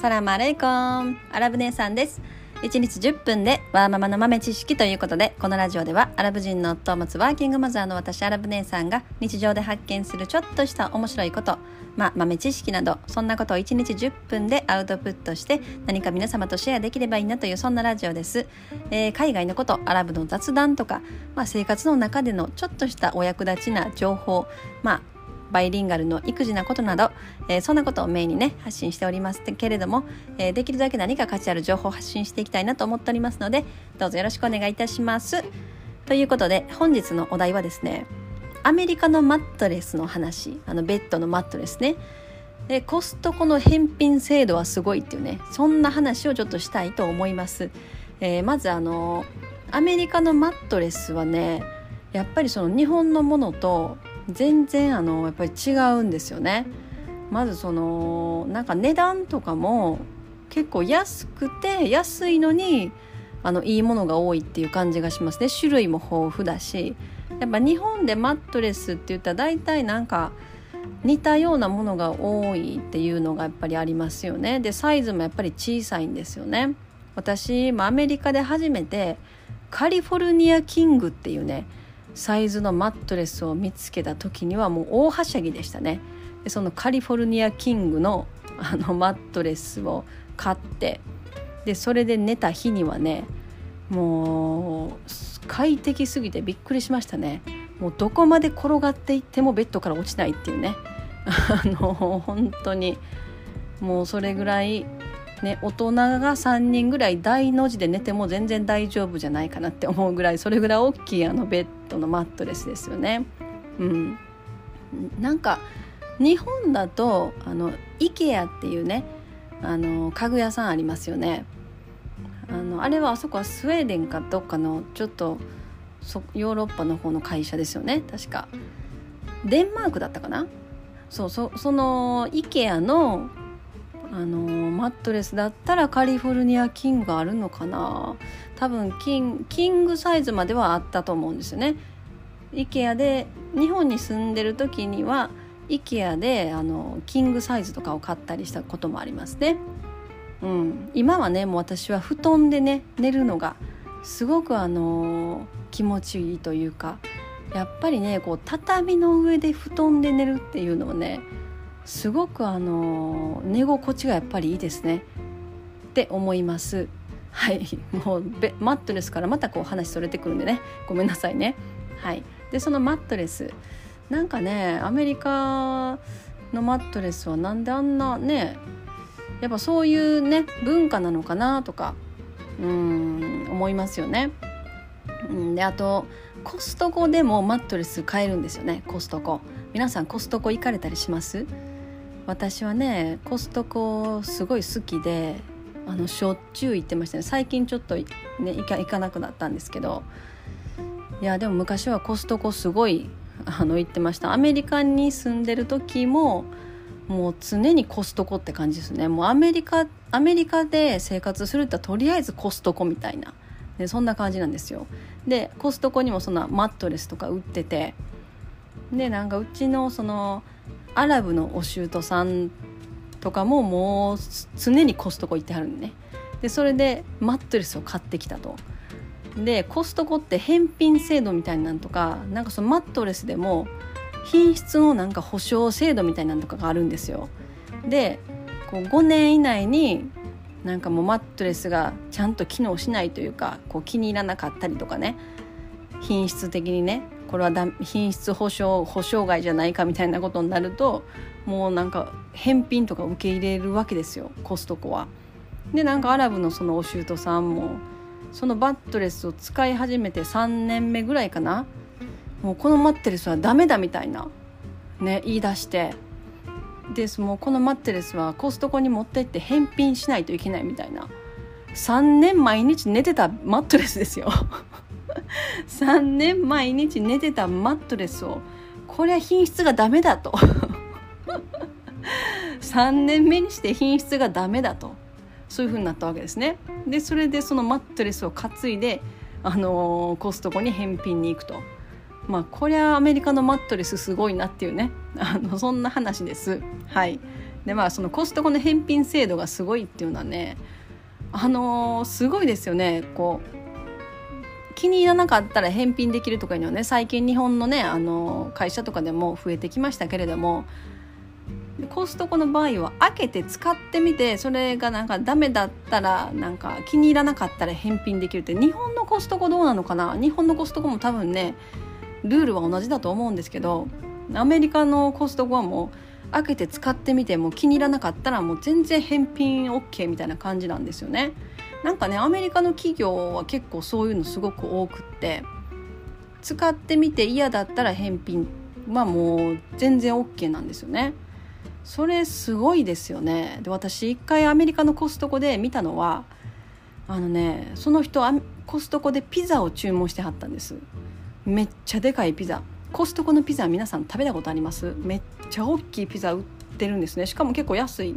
サラマレイコン。アラブ姉さんです。1日10分でワーママの豆知識ということでこのラジオではアラブ人の夫を持つワーキングマザーの私アラブ姉さんが日常で発見するちょっとした面白いことまあ豆知識などそんなことを1日10分でアウトプットして何か皆様とシェアできればいいなというそんなラジオです、えー、海外のことアラブの雑談とか、まあ、生活の中でのちょっとしたお役立ちな情報まあバイリンガルの育児なことなど、えー、そんなことをメインにね発信しておりますけれども、えー、できるだけ何か価値ある情報を発信していきたいなと思っておりますのでどうぞよろしくお願いいたします。ということで本日のお題はですねアメリカのマットレスの話あのベッドのマットレスねでコストコの返品制度はすごいっていうねそんな話をちょっとしたいと思います、えー、まずあのアメリカのマットレスはねやっぱりその日本のものと全然あのやっぱり違うんですよね。まずそのなんか値段とかも結構安くて安いのにあのいいものが多いっていう感じがしますね。種類も豊富だし。やっぱ日本でマットレスって言ったら大体なんか似たようなものが多いっていうのがやっぱりありますよね。でサイズもやっぱり小さいんですよね。私アメリカで初めてカリフォルニアキングっていうねサイズのマットレスを見つけた時にはもう大はしゃぎでしたね。でそのカリフォルニアキングの あのマットレスを買ってでそれで寝た日にはねもう快適すぎてびっくりしましたね。もうどこまで転がっていってもベッドから落ちないっていうね。あの本当にもうそれぐらいね、大人が3人ぐらい大の字で寝ても全然大丈夫じゃないかなって思うぐらいそれぐらい大きいあのベッドのマットレスですよね。うん、なんか日本だとあの IKEA っていうねあの家具屋さんありますよね。あのあれはあそこはスウェーデンかどっかのちょっとヨーロッパの方の会社ですよね確か。デンマークだったかな？そうそその IKEA のあのマットレスだったらカリフォルニアキングがあるのかな。多分キンキングサイズまではあったと思うんですよね。IKEA で日本に住んでる時には IKEA であのキングサイズとかを買ったりしたこともありますね。うん。今はねもう私は布団でね寝るのがすごくあの気持ちいいというかやっぱりねこう畳の上で布団で寝るっていうのをねすごくあの寝心地がやっぱりいいですね。って思います。はい。もうマットレスからまたこう話それてくるんでね。ごめんなさいね。はい。でそのマットレス。なんかねアメリカのマットレスはなんであんなねやっぱそういうね文化なのかなとかうん思いますよね。であとコストコでもマットレス買えるんですよね。コストコ。皆さんコストコ行かれたりします？私はねコストコすごい好きであのしょっちゅう行ってましたね。最近ちょっと、ね、行か行かなくなったんですけど。いやでも昔はコストコすごいあの行ってました。アメリカに住んでる時ももう常にコストコって感じですね。もうアメリカアメリカで生活するってとりあえずコストコみたいな。でそんな感じなんですよ。でコストコにもそんなマットレスとか売ってて。でなんかうちのそのアラブのお舅さんとかももう常にコストコ行ってはるんでね。でそれでマットレスを買ってきたと。でコストコって返品制度みたいなんとかなんかそのマットレスでも品質のなんか保証制度みたいなのとかがあるんですよ。でこう5年以内になんかもうマットレスがちゃんと機能しないというかこう気に入らなかったりとかね。品質的にね。これはだ品質保証保証外じゃないかみたいなことになるともうなんか返品とか受け入れるわけですよコストコは。でなんかアラブのそのお舅さんもそのバットレスを使い始めて3年目ぐらいかな。もうこのマットレスはダメだみたいなね言い出して。でもうこのマットレスはコストコに持って行って返品しないといけないみたいな。3年毎日寝てたマットレスですよ。3年毎日寝てたマットレスをこれは品質がダメだと。3年目にして品質がダメだと。そういう風になったわけですね。でそれでそのマットレスを担いであのー、コストコに返品に行くと。まあこりゃアメリカのマットレスすごいなっていうね。あのそんな話です。はい。でまあそのコストコの返品制度がすごいっていうのはねあのー、すごいですよね。こう気に入らなかったら返品できるとかいうのはね最近日本のね、あの、会社とかでも増えてきましたけれどもコストコの場合は開けて使ってみてそれがなんかダメだったらなんか気に入らなかったら返品できるって日本のコストコどうなのかな？日本のコストコも多分ねルールは同じだと思うんですけどアメリカのコストコはもう開けて使ってみても気に入らなかったらもう全然返品 OK みたいな感じなんですよね。なんかねアメリカの企業は結構そういうのすごく多くって使ってみて嫌だったら返品はもう全然 OK なんですよね。それすごいですよね。で私一回アメリカのコストコで見たのはあのねその人コストコでピザを注文してはったんです。めっちゃでかいピザ。コストコのピザ皆さん食べたことあります？めっちゃ大きいピザ売ってるんですね。しかも結構安い。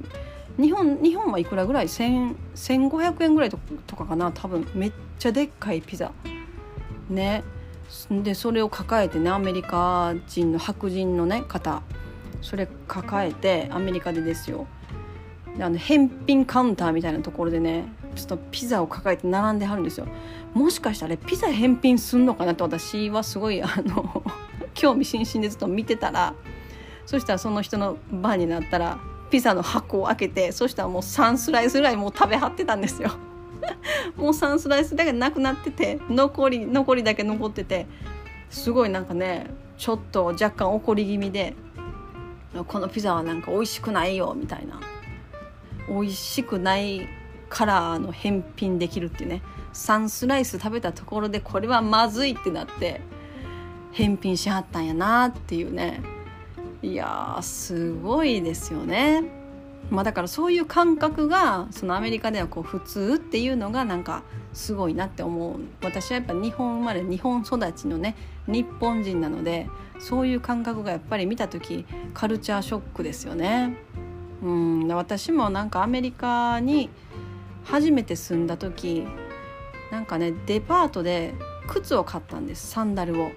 日本日本はいくらぐらい？1500円ぐらいとかかな？多分。めっちゃでっかいピザ。ね。でそれを抱えてねアメリカ人の白人のね方。それ抱えてアメリカでですよ。あの返品カウンターみたいなところでねちょっとピザを抱えて並んではるんですよ。もしかしたらピザ返品すんのかなと私はすごいあの 興味津々でずっと見てたら。そしたらその人の番になったらピザの箱を開けてそしたらもう3スライスぐらいもう食べはってたんですよ。もう3スライスだけなくなってて残り残りだけ残っててすごいなんかねちょっと若干怒り気味でこのピザはなんか美味しくないよみたいな。美味しくないからの返品できるっていうね。3スライス食べたところでこれはまずいってなって返品しはったんやなっていうね。いやすごいですよね。まあ、だからそういう感覚がそのアメリカではこう普通っていうのがなんかすごいなって思う私はやっぱ日本生まれ日本育ちのね日本人なのでそういう感覚がやっぱり見た時カルチャーショックですよね。うん私もなんかアメリカに初めて住んだ時なんかねデパートで靴を買ったんですサンダルを。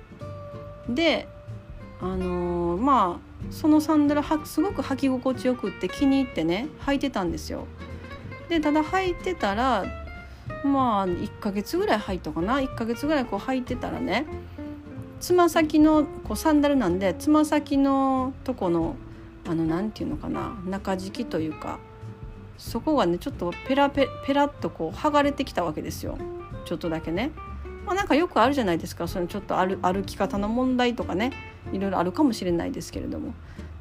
であのー、まあそのサンダルはすごく履き心地よくって気に入ってね履いてたんですよ。でただ履いてたらまあ1ヶ月ぐらい履いたかな？1ヶ月ぐらいこう履いてたらねつま先のこうサンダルなんでつま先のとこのあの何て言うのかな？中敷きというかそこがねちょっとペラペペラッとこう剥がれてきたわけですよ。ちょっとだけね。まあ、なんかよくあるじゃないですか。そのちょっと歩歩き方の問題とかね。いろいろあるかもしれないですけれども。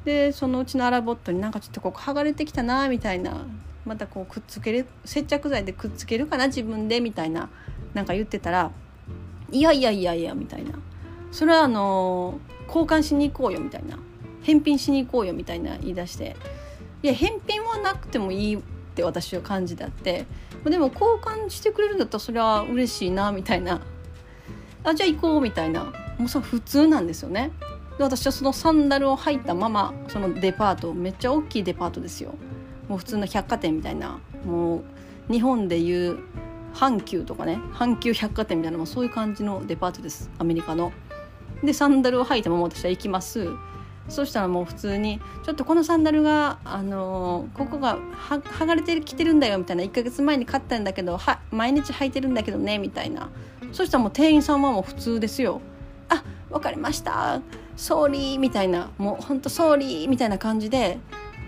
でそのうちのアラボットになんかちょっとここ剥がれてきたなみたいなまたこうくっつける接着剤でくっつけるかな自分でみたいななんか言ってたら「いやいやいやいや」みたいな。それはあの交換しに行こうよみたいな。返品しに行こうよみたいな言い出して。いや返品はなくてもいいって私は感じであって。でも交換してくれるんだったらそれは嬉しいなみたいな。あじゃあ行こうみたいな。もうそれ普通なんですよね。で私はそのサンダルを履いたままそのデパートめっちゃ大きいデパートですよ。もう普通の百貨店みたいな。もう日本でいう阪急とかね阪急百貨店みたいなそういう感じのデパートです。アメリカの。でサンダルを履いたまま私は行きます。そしたらもう普通に「ちょっとこのサンダルが、あのー、ここが剥がれてきてるんだよ」みたいな。1ヶ月前に買ったんだけどは毎日履いてるんだけどねみたいな。そしたらもう店員さんはもう普通ですよ「あ分かりました。ソーリー」みたいなもうほんとソーリーみたいな感じで、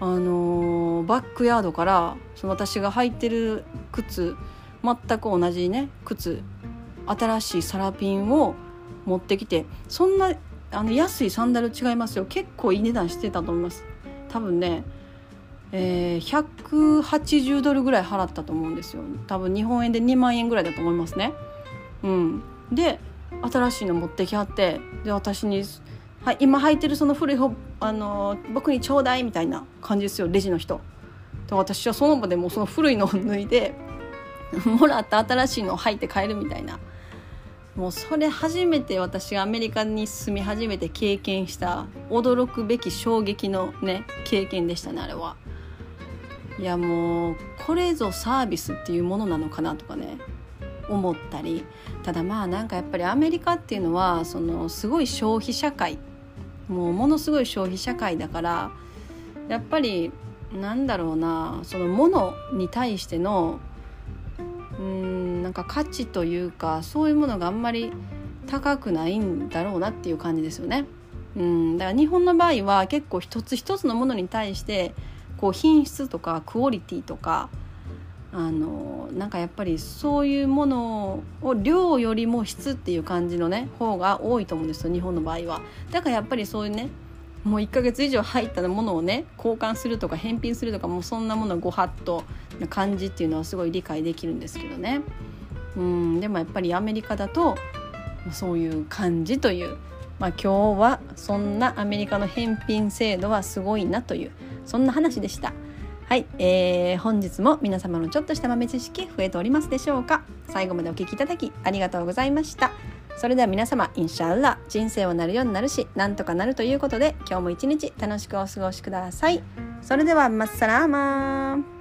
あのー、バックヤードからその私が履いてる靴全く同じね靴新しいサラピンを持ってきてそんなあの安いサンダル違いますよ。結構いい値段してたと思います。多分ねえー、180ドルぐらい払ったと思うんですよ。多分日本円で2万円ぐらいだと思いますね。うん。で新しいの持ってきはってで私に「はい、今履いてるその古いあの僕にちょうだい」みたいな感じですよレジの人。で私はその場でもうその古いのを脱いで もらった新しいのを履いて帰るみたいな。もうそれ初めて私がアメリカに住み始めて経験した驚くべき衝撃のね経験でしたねあれは。いやもうこれぞサービスっていうものなのかなとかね思ったり。ただまあなんかやっぱりアメリカっていうのはそのすごい消費社会もうものすごい消費社会だからやっぱりなんだろうなそのものに対してのうんなんか価値というかそういうものがあんまり高くないんだろうなっていう感じですよね。うんだから日本の場合は結構一つ一つのものに対してこう品質とかクオリティとかあのなんかやっぱりそういうものを量よりも質っていう感じのね方が多いと思うんですよ日本の場合は。だからやっぱりそういうねもう1ヶ月以上入ったものをね交換するとか返品するとかもうそんなものご法度な感じっていうのはすごい理解できるんですけどね。うんでもやっぱりアメリカだとそういう感じという、まあ、今日はそんなアメリカの返品制度はすごいなというそんな話でした。はい、えー、本日も皆様のちょっとした豆知識増えておりますでしょうか？最後までお聴きいただきありがとうございました。それでは皆様インシャーラ人生をなるようになるしなんとかなるということで今日も一日楽しくお過ごしください。それではまっさらーマー